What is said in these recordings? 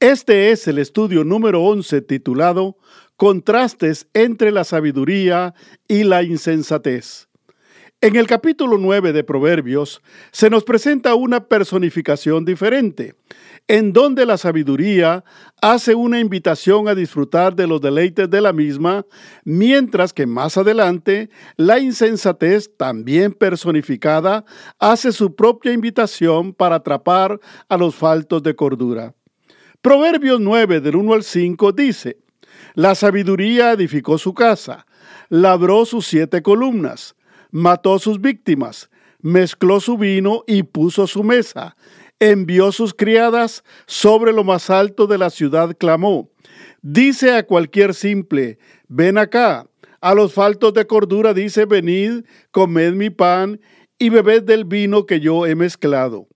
Este es el estudio número 11 titulado Contrastes entre la sabiduría y la insensatez. En el capítulo 9 de Proverbios se nos presenta una personificación diferente, en donde la sabiduría hace una invitación a disfrutar de los deleites de la misma, mientras que más adelante la insensatez, también personificada, hace su propia invitación para atrapar a los faltos de cordura. Proverbios 9 del 1 al 5 dice, La sabiduría edificó su casa, labró sus siete columnas, mató sus víctimas, mezcló su vino y puso su mesa, envió sus criadas sobre lo más alto de la ciudad, clamó, dice a cualquier simple, ven acá, a los faltos de cordura dice, venid, comed mi pan y bebed del vino que yo he mezclado.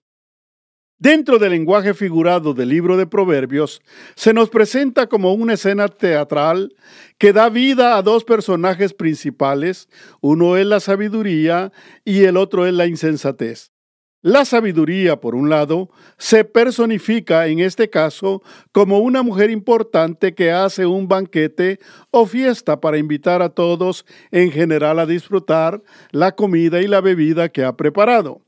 Dentro del lenguaje figurado del libro de Proverbios, se nos presenta como una escena teatral que da vida a dos personajes principales, uno es la sabiduría y el otro es la insensatez. La sabiduría, por un lado, se personifica en este caso como una mujer importante que hace un banquete o fiesta para invitar a todos en general a disfrutar la comida y la bebida que ha preparado.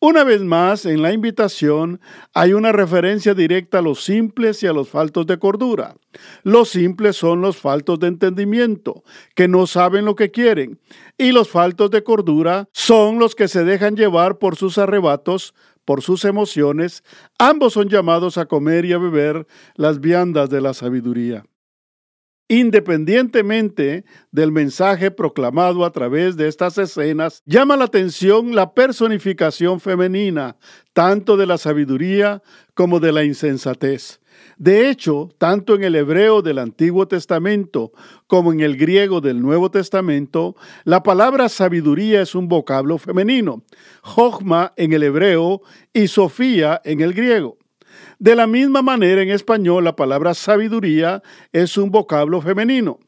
Una vez más, en la invitación hay una referencia directa a los simples y a los faltos de cordura. Los simples son los faltos de entendimiento, que no saben lo que quieren, y los faltos de cordura son los que se dejan llevar por sus arrebatos, por sus emociones. Ambos son llamados a comer y a beber las viandas de la sabiduría. Independientemente del mensaje proclamado a través de estas escenas, llama la atención la personificación femenina, tanto de la sabiduría como de la insensatez. De hecho, tanto en el hebreo del Antiguo Testamento como en el griego del Nuevo Testamento, la palabra sabiduría es un vocablo femenino, Jochma en el hebreo y Sofía en el griego. De la misma manera, en español, la palabra sabiduría es un vocablo femenino,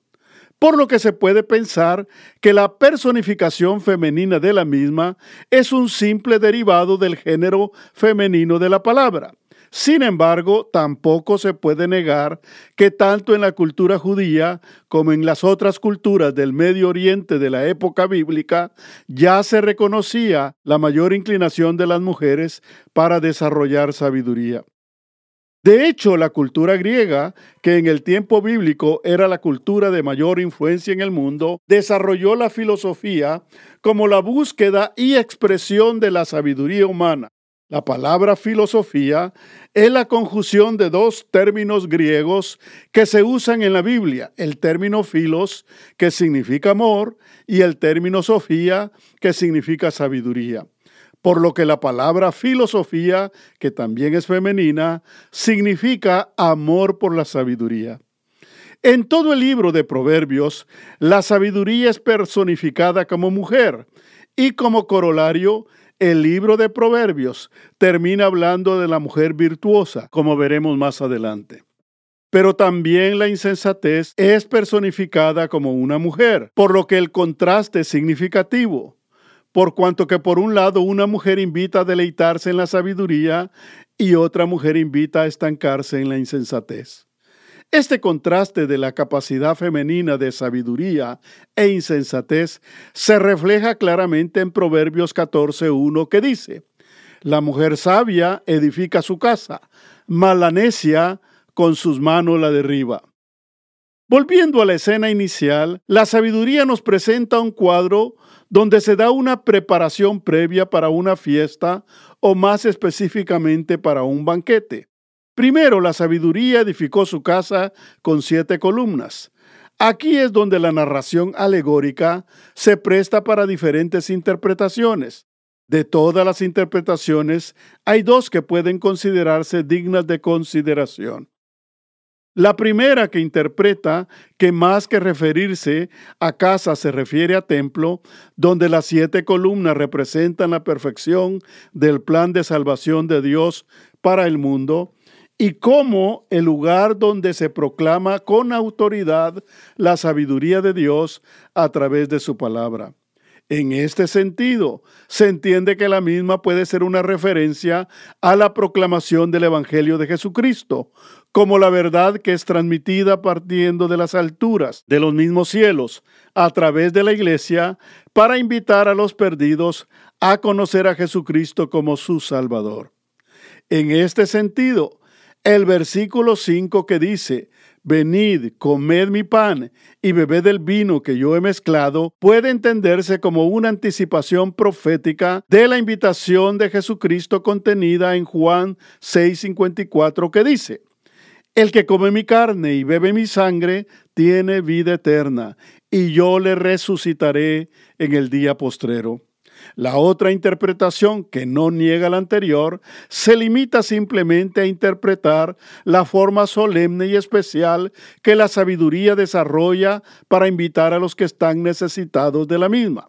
por lo que se puede pensar que la personificación femenina de la misma es un simple derivado del género femenino de la palabra. Sin embargo, tampoco se puede negar que tanto en la cultura judía como en las otras culturas del Medio Oriente de la época bíblica ya se reconocía la mayor inclinación de las mujeres para desarrollar sabiduría. De hecho, la cultura griega, que en el tiempo bíblico era la cultura de mayor influencia en el mundo, desarrolló la filosofía como la búsqueda y expresión de la sabiduría humana. La palabra filosofía es la conjunción de dos términos griegos que se usan en la Biblia, el término filos, que significa amor, y el término sofía, que significa sabiduría por lo que la palabra filosofía, que también es femenina, significa amor por la sabiduría. En todo el libro de Proverbios, la sabiduría es personificada como mujer y como corolario, el libro de Proverbios termina hablando de la mujer virtuosa, como veremos más adelante. Pero también la insensatez es personificada como una mujer, por lo que el contraste es significativo por cuanto que por un lado una mujer invita a deleitarse en la sabiduría y otra mujer invita a estancarse en la insensatez. Este contraste de la capacidad femenina de sabiduría e insensatez se refleja claramente en Proverbios 14.1 que dice, La mujer sabia edifica su casa, mas necia con sus manos la derriba. Volviendo a la escena inicial, la sabiduría nos presenta un cuadro donde se da una preparación previa para una fiesta o más específicamente para un banquete. Primero, la sabiduría edificó su casa con siete columnas. Aquí es donde la narración alegórica se presta para diferentes interpretaciones. De todas las interpretaciones, hay dos que pueden considerarse dignas de consideración. La primera que interpreta que más que referirse a casa se refiere a templo, donde las siete columnas representan la perfección del plan de salvación de Dios para el mundo, y como el lugar donde se proclama con autoridad la sabiduría de Dios a través de su palabra. En este sentido, se entiende que la misma puede ser una referencia a la proclamación del Evangelio de Jesucristo, como la verdad que es transmitida partiendo de las alturas de los mismos cielos a través de la Iglesia para invitar a los perdidos a conocer a Jesucristo como su Salvador. En este sentido, el versículo 5 que dice, Venid, comed mi pan y bebed el vino que yo he mezclado, puede entenderse como una anticipación profética de la invitación de Jesucristo contenida en Juan 6:54 que dice, El que come mi carne y bebe mi sangre tiene vida eterna, y yo le resucitaré en el día postrero. La otra interpretación, que no niega la anterior, se limita simplemente a interpretar la forma solemne y especial que la sabiduría desarrolla para invitar a los que están necesitados de la misma.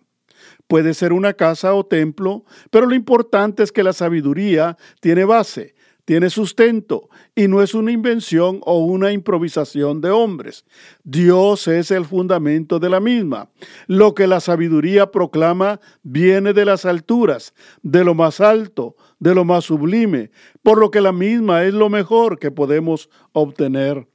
Puede ser una casa o templo, pero lo importante es que la sabiduría tiene base, tiene sustento y no es una invención o una improvisación de hombres. Dios es el fundamento de la misma. Lo que la sabiduría proclama viene de las alturas, de lo más alto, de lo más sublime, por lo que la misma es lo mejor que podemos obtener.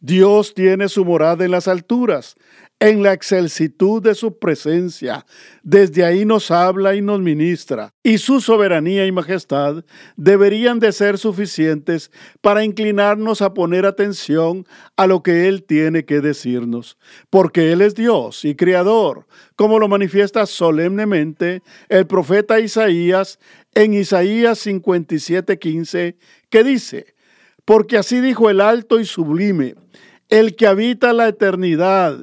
Dios tiene su morada en las alturas en la excelsitud de su presencia. Desde ahí nos habla y nos ministra, y su soberanía y majestad deberían de ser suficientes para inclinarnos a poner atención a lo que Él tiene que decirnos, porque Él es Dios y Creador, como lo manifiesta solemnemente el profeta Isaías en Isaías 57:15, que dice, porque así dijo el alto y sublime, el que habita la eternidad,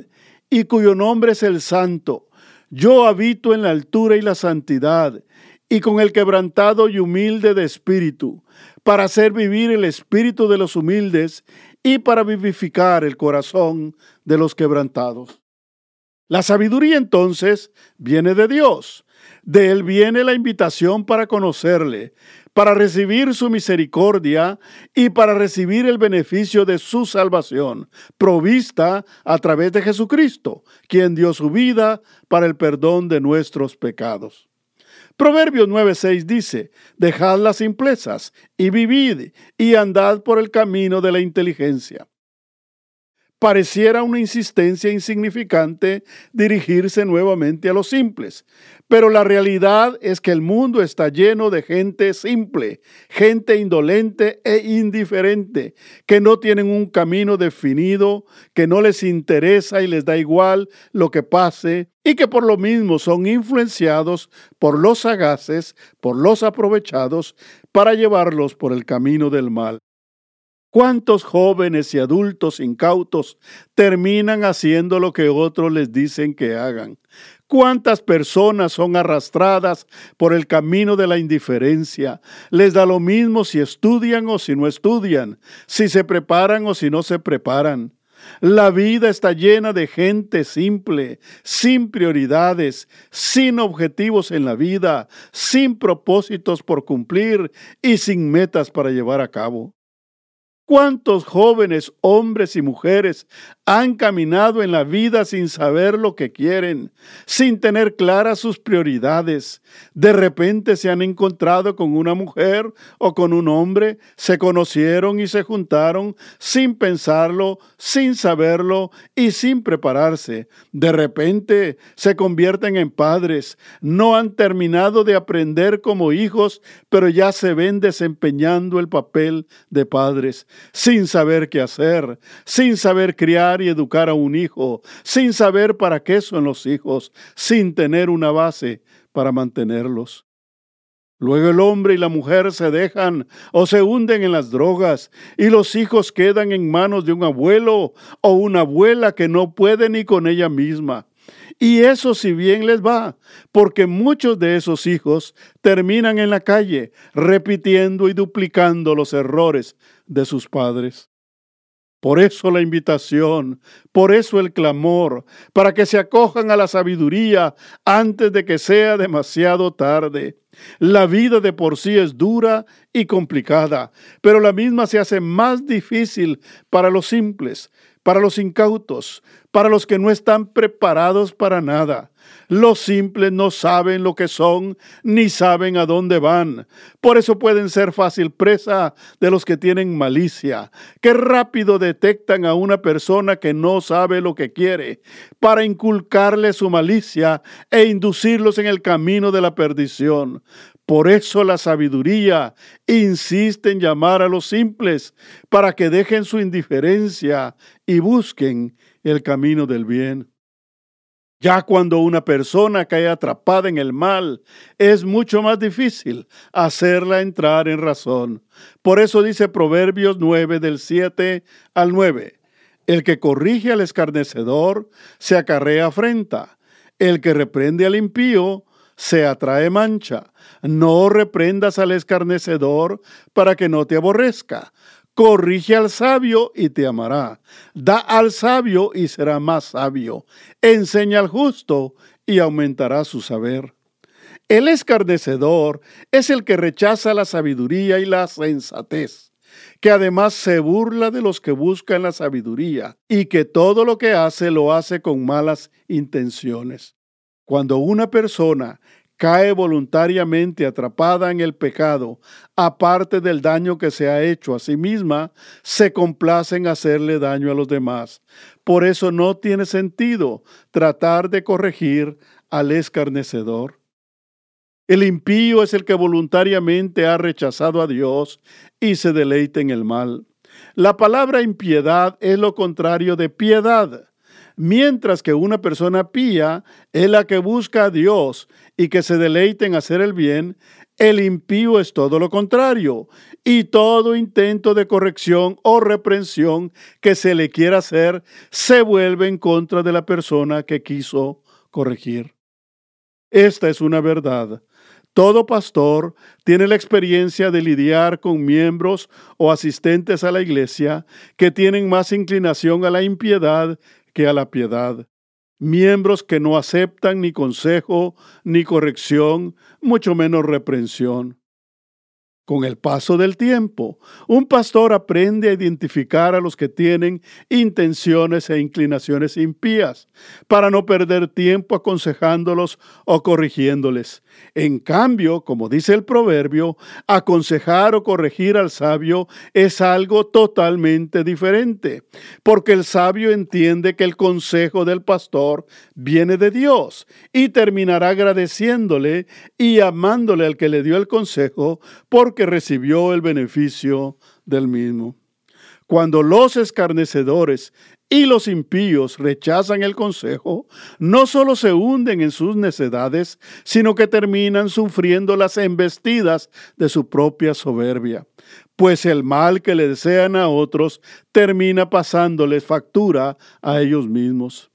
y cuyo nombre es el Santo. Yo habito en la altura y la santidad, y con el quebrantado y humilde de espíritu, para hacer vivir el espíritu de los humildes y para vivificar el corazón de los quebrantados. La sabiduría entonces viene de Dios. De Él viene la invitación para conocerle, para recibir su misericordia y para recibir el beneficio de su salvación, provista a través de Jesucristo, quien dio su vida para el perdón de nuestros pecados. Proverbios 9:6 dice, Dejad las simplezas y vivid y andad por el camino de la inteligencia. Pareciera una insistencia insignificante dirigirse nuevamente a los simples, pero la realidad es que el mundo está lleno de gente simple, gente indolente e indiferente, que no tienen un camino definido, que no les interesa y les da igual lo que pase, y que por lo mismo son influenciados por los sagaces, por los aprovechados, para llevarlos por el camino del mal. ¿Cuántos jóvenes y adultos incautos terminan haciendo lo que otros les dicen que hagan? ¿Cuántas personas son arrastradas por el camino de la indiferencia? Les da lo mismo si estudian o si no estudian, si se preparan o si no se preparan. La vida está llena de gente simple, sin prioridades, sin objetivos en la vida, sin propósitos por cumplir y sin metas para llevar a cabo. ¿Cuántos jóvenes, hombres y mujeres han caminado en la vida sin saber lo que quieren, sin tener claras sus prioridades? De repente se han encontrado con una mujer o con un hombre, se conocieron y se juntaron sin pensarlo, sin saberlo y sin prepararse. De repente se convierten en padres, no han terminado de aprender como hijos, pero ya se ven desempeñando el papel de padres sin saber qué hacer, sin saber criar y educar a un hijo, sin saber para qué son los hijos, sin tener una base para mantenerlos. Luego el hombre y la mujer se dejan o se hunden en las drogas y los hijos quedan en manos de un abuelo o una abuela que no puede ni con ella misma. Y eso si bien les va, porque muchos de esos hijos terminan en la calle repitiendo y duplicando los errores de sus padres. Por eso la invitación, por eso el clamor, para que se acojan a la sabiduría antes de que sea demasiado tarde. La vida de por sí es dura y complicada, pero la misma se hace más difícil para los simples, para los incautos, para los que no están preparados para nada. Los simples no saben lo que son ni saben a dónde van. Por eso pueden ser fácil presa de los que tienen malicia, que rápido detectan a una persona que no sabe lo que quiere, para inculcarle su malicia e inducirlos en el camino de la perdición. Por eso la sabiduría insiste en llamar a los simples para que dejen su indiferencia y busquen el camino del bien. Ya cuando una persona cae atrapada en el mal, es mucho más difícil hacerla entrar en razón. Por eso dice Proverbios 9 del 7 al 9, el que corrige al escarnecedor se acarrea afrenta, el que reprende al impío se atrae mancha. No reprendas al escarnecedor para que no te aborrezca Corrige al sabio y te amará. Da al sabio y será más sabio. Enseña al justo y aumentará su saber. El escarnecedor es el que rechaza la sabiduría y la sensatez, que además se burla de los que buscan la sabiduría y que todo lo que hace lo hace con malas intenciones. Cuando una persona cae voluntariamente atrapada en el pecado, aparte del daño que se ha hecho a sí misma, se complace en hacerle daño a los demás. Por eso no tiene sentido tratar de corregir al escarnecedor. El impío es el que voluntariamente ha rechazado a Dios y se deleita en el mal. La palabra impiedad es lo contrario de piedad mientras que una persona pía es la que busca a Dios y que se deleite en hacer el bien, el impío es todo lo contrario, y todo intento de corrección o reprensión que se le quiera hacer se vuelve en contra de la persona que quiso corregir. Esta es una verdad. Todo pastor tiene la experiencia de lidiar con miembros o asistentes a la iglesia que tienen más inclinación a la impiedad que a la piedad, miembros que no aceptan ni consejo, ni corrección, mucho menos reprensión. Con el paso del tiempo, un pastor aprende a identificar a los que tienen intenciones e inclinaciones impías, para no perder tiempo aconsejándolos o corrigiéndoles. En cambio, como dice el proverbio, aconsejar o corregir al sabio es algo totalmente diferente, porque el sabio entiende que el consejo del pastor viene de Dios y terminará agradeciéndole y amándole al que le dio el consejo, porque recibió el beneficio del mismo. Cuando los escarnecedores y los impíos rechazan el consejo, no solo se hunden en sus necedades, sino que terminan sufriendo las embestidas de su propia soberbia, pues el mal que le desean a otros termina pasándoles factura a ellos mismos.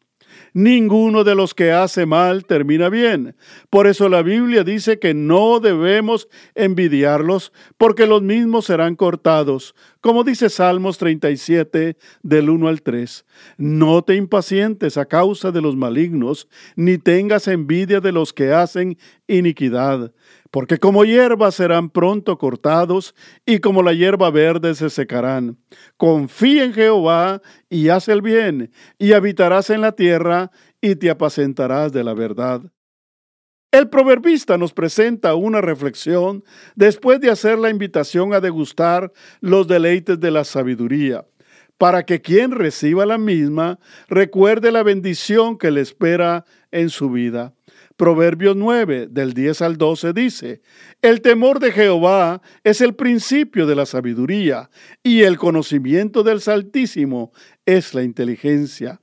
Ninguno de los que hace mal termina bien. Por eso la Biblia dice que no debemos envidiarlos, porque los mismos serán cortados, como dice Salmos 37 del 1 al 3. No te impacientes a causa de los malignos, ni tengas envidia de los que hacen iniquidad porque como hierba serán pronto cortados y como la hierba verde se secarán. Confía en Jehová y haz el bien, y habitarás en la tierra y te apacentarás de la verdad. El proverbista nos presenta una reflexión después de hacer la invitación a degustar los deleites de la sabiduría, para que quien reciba la misma recuerde la bendición que le espera en su vida. Proverbios 9, del 10 al 12 dice, El temor de Jehová es el principio de la sabiduría, y el conocimiento del Altísimo es la inteligencia.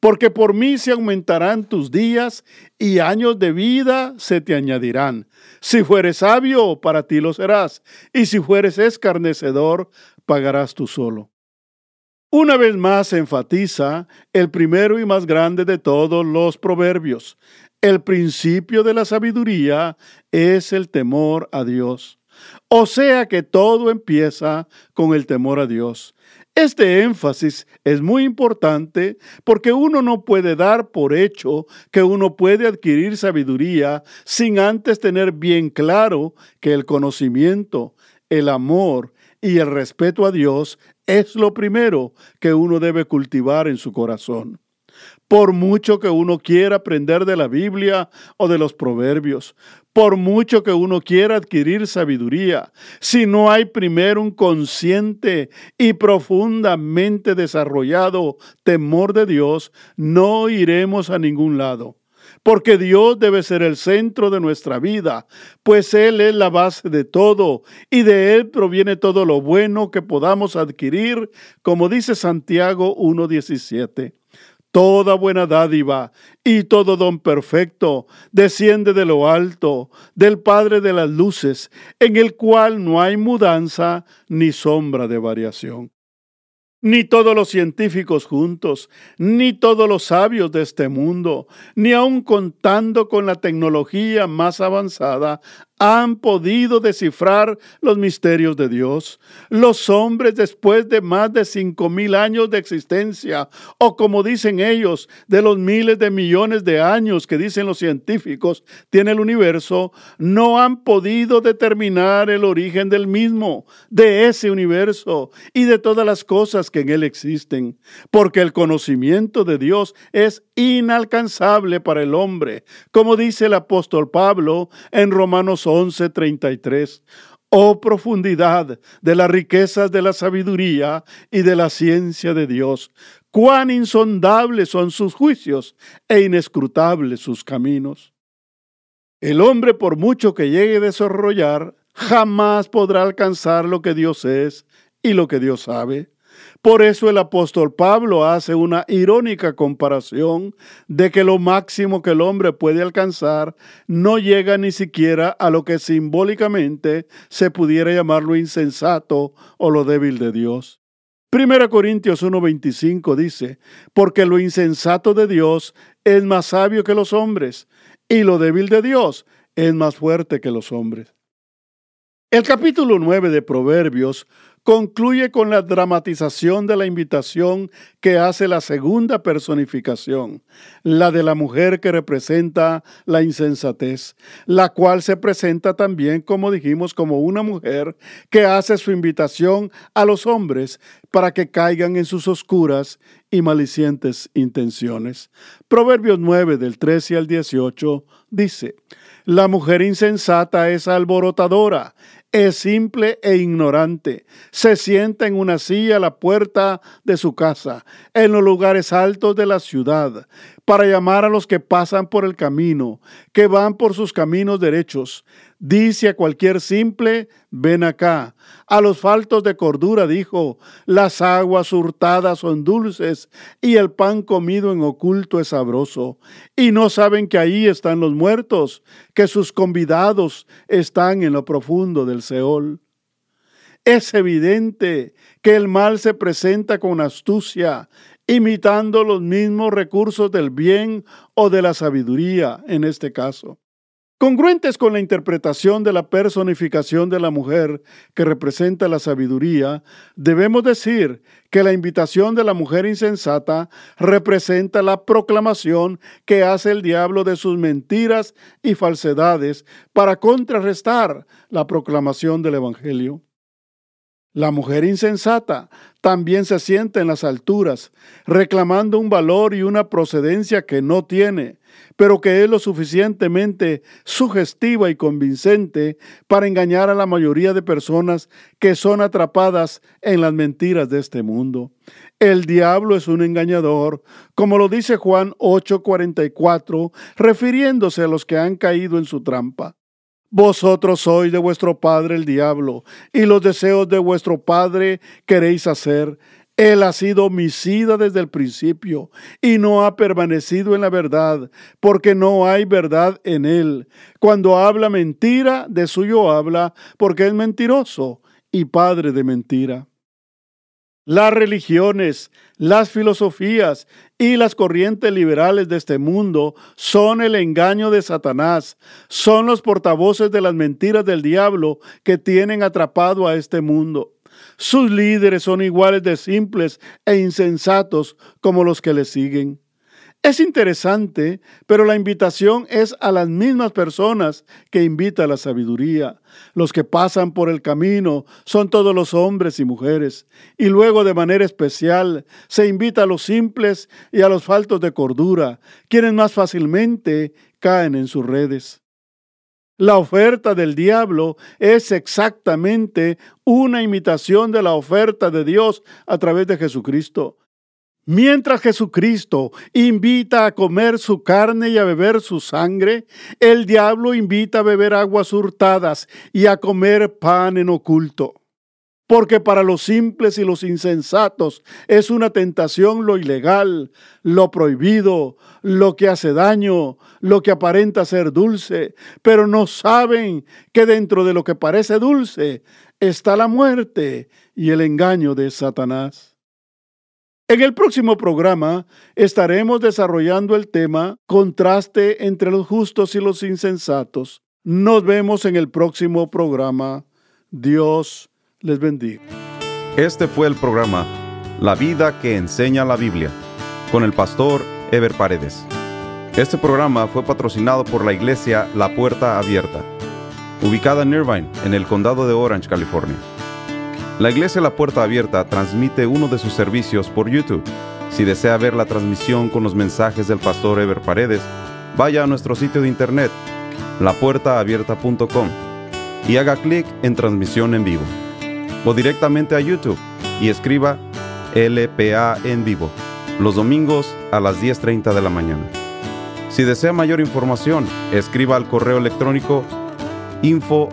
Porque por mí se aumentarán tus días, y años de vida se te añadirán. Si fueres sabio, para ti lo serás, y si fueres escarnecedor, pagarás tú solo. Una vez más enfatiza el primero y más grande de todos los proverbios, el principio de la sabiduría es el temor a Dios. O sea que todo empieza con el temor a Dios. Este énfasis es muy importante porque uno no puede dar por hecho que uno puede adquirir sabiduría sin antes tener bien claro que el conocimiento, el amor y el respeto a Dios es lo primero que uno debe cultivar en su corazón. Por mucho que uno quiera aprender de la Biblia o de los proverbios, por mucho que uno quiera adquirir sabiduría, si no hay primero un consciente y profundamente desarrollado temor de Dios, no iremos a ningún lado. Porque Dios debe ser el centro de nuestra vida, pues Él es la base de todo y de Él proviene todo lo bueno que podamos adquirir, como dice Santiago 1.17. Toda buena dádiva y todo don perfecto desciende de lo alto, del Padre de las Luces, en el cual no hay mudanza ni sombra de variación. Ni todos los científicos juntos, ni todos los sabios de este mundo, ni aun contando con la tecnología más avanzada, han podido descifrar los misterios de Dios. Los hombres después de más de cinco mil años de existencia, o como dicen ellos, de los miles de millones de años que dicen los científicos tiene el universo, no han podido determinar el origen del mismo, de ese universo y de todas las cosas que en él existen, porque el conocimiento de Dios es inalcanzable para el hombre, como dice el apóstol Pablo en Romanos 11:33. Oh profundidad de las riquezas de la sabiduría y de la ciencia de Dios, cuán insondables son sus juicios e inescrutables sus caminos. El hombre, por mucho que llegue a desarrollar, jamás podrá alcanzar lo que Dios es y lo que Dios sabe. Por eso el apóstol Pablo hace una irónica comparación de que lo máximo que el hombre puede alcanzar no llega ni siquiera a lo que simbólicamente se pudiera llamar lo insensato o lo débil de Dios. 1 Corintios 1:25 dice, porque lo insensato de Dios es más sabio que los hombres, y lo débil de Dios es más fuerte que los hombres. El capítulo 9 de Proverbios concluye con la dramatización de la invitación que hace la segunda personificación, la de la mujer que representa la insensatez, la cual se presenta también, como dijimos, como una mujer que hace su invitación a los hombres para que caigan en sus oscuras y malicientes intenciones. Proverbios 9 del 13 al 18 dice, La mujer insensata es alborotadora, es simple e ignorante. Se sienta en una silla a la puerta de su casa, en los lugares altos de la ciudad, para llamar a los que pasan por el camino, que van por sus caminos derechos. Dice a cualquier simple, ven acá. A los faltos de cordura dijo, las aguas hurtadas son dulces y el pan comido en oculto es sabroso. Y no saben que ahí están los muertos, que sus convidados están en lo profundo del Seol. Es evidente que el mal se presenta con astucia, imitando los mismos recursos del bien o de la sabiduría en este caso. Congruentes con la interpretación de la personificación de la mujer que representa la sabiduría, debemos decir que la invitación de la mujer insensata representa la proclamación que hace el diablo de sus mentiras y falsedades para contrarrestar la proclamación del Evangelio. La mujer insensata también se siente en las alturas, reclamando un valor y una procedencia que no tiene, pero que es lo suficientemente sugestiva y convincente para engañar a la mayoría de personas que son atrapadas en las mentiras de este mundo. El diablo es un engañador, como lo dice Juan 8:44, refiriéndose a los que han caído en su trampa. Vosotros sois de vuestro padre el diablo, y los deseos de vuestro padre queréis hacer. Él ha sido homicida desde el principio y no ha permanecido en la verdad, porque no hay verdad en él. Cuando habla mentira, de suyo habla, porque es mentiroso y padre de mentira. Las religiones, las filosofías y las corrientes liberales de este mundo son el engaño de Satanás, son los portavoces de las mentiras del diablo que tienen atrapado a este mundo. Sus líderes son iguales de simples e insensatos como los que le siguen. Es interesante, pero la invitación es a las mismas personas que invita a la sabiduría. Los que pasan por el camino son todos los hombres y mujeres. Y luego de manera especial se invita a los simples y a los faltos de cordura, quienes más fácilmente caen en sus redes. La oferta del diablo es exactamente una imitación de la oferta de Dios a través de Jesucristo. Mientras Jesucristo invita a comer su carne y a beber su sangre, el diablo invita a beber aguas hurtadas y a comer pan en oculto. Porque para los simples y los insensatos es una tentación lo ilegal, lo prohibido, lo que hace daño, lo que aparenta ser dulce, pero no saben que dentro de lo que parece dulce está la muerte y el engaño de Satanás. En el próximo programa estaremos desarrollando el tema Contraste entre los justos y los insensatos. Nos vemos en el próximo programa. Dios les bendiga. Este fue el programa La vida que enseña la Biblia con el pastor Ever Paredes. Este programa fue patrocinado por la iglesia La Puerta Abierta, ubicada en Irvine, en el condado de Orange, California. La iglesia La Puerta Abierta transmite uno de sus servicios por YouTube. Si desea ver la transmisión con los mensajes del pastor Ever Paredes, vaya a nuestro sitio de internet, lapuertaabierta.com, y haga clic en transmisión en vivo. O directamente a YouTube y escriba LPA en vivo, los domingos a las 10.30 de la mañana. Si desea mayor información, escriba al correo electrónico info.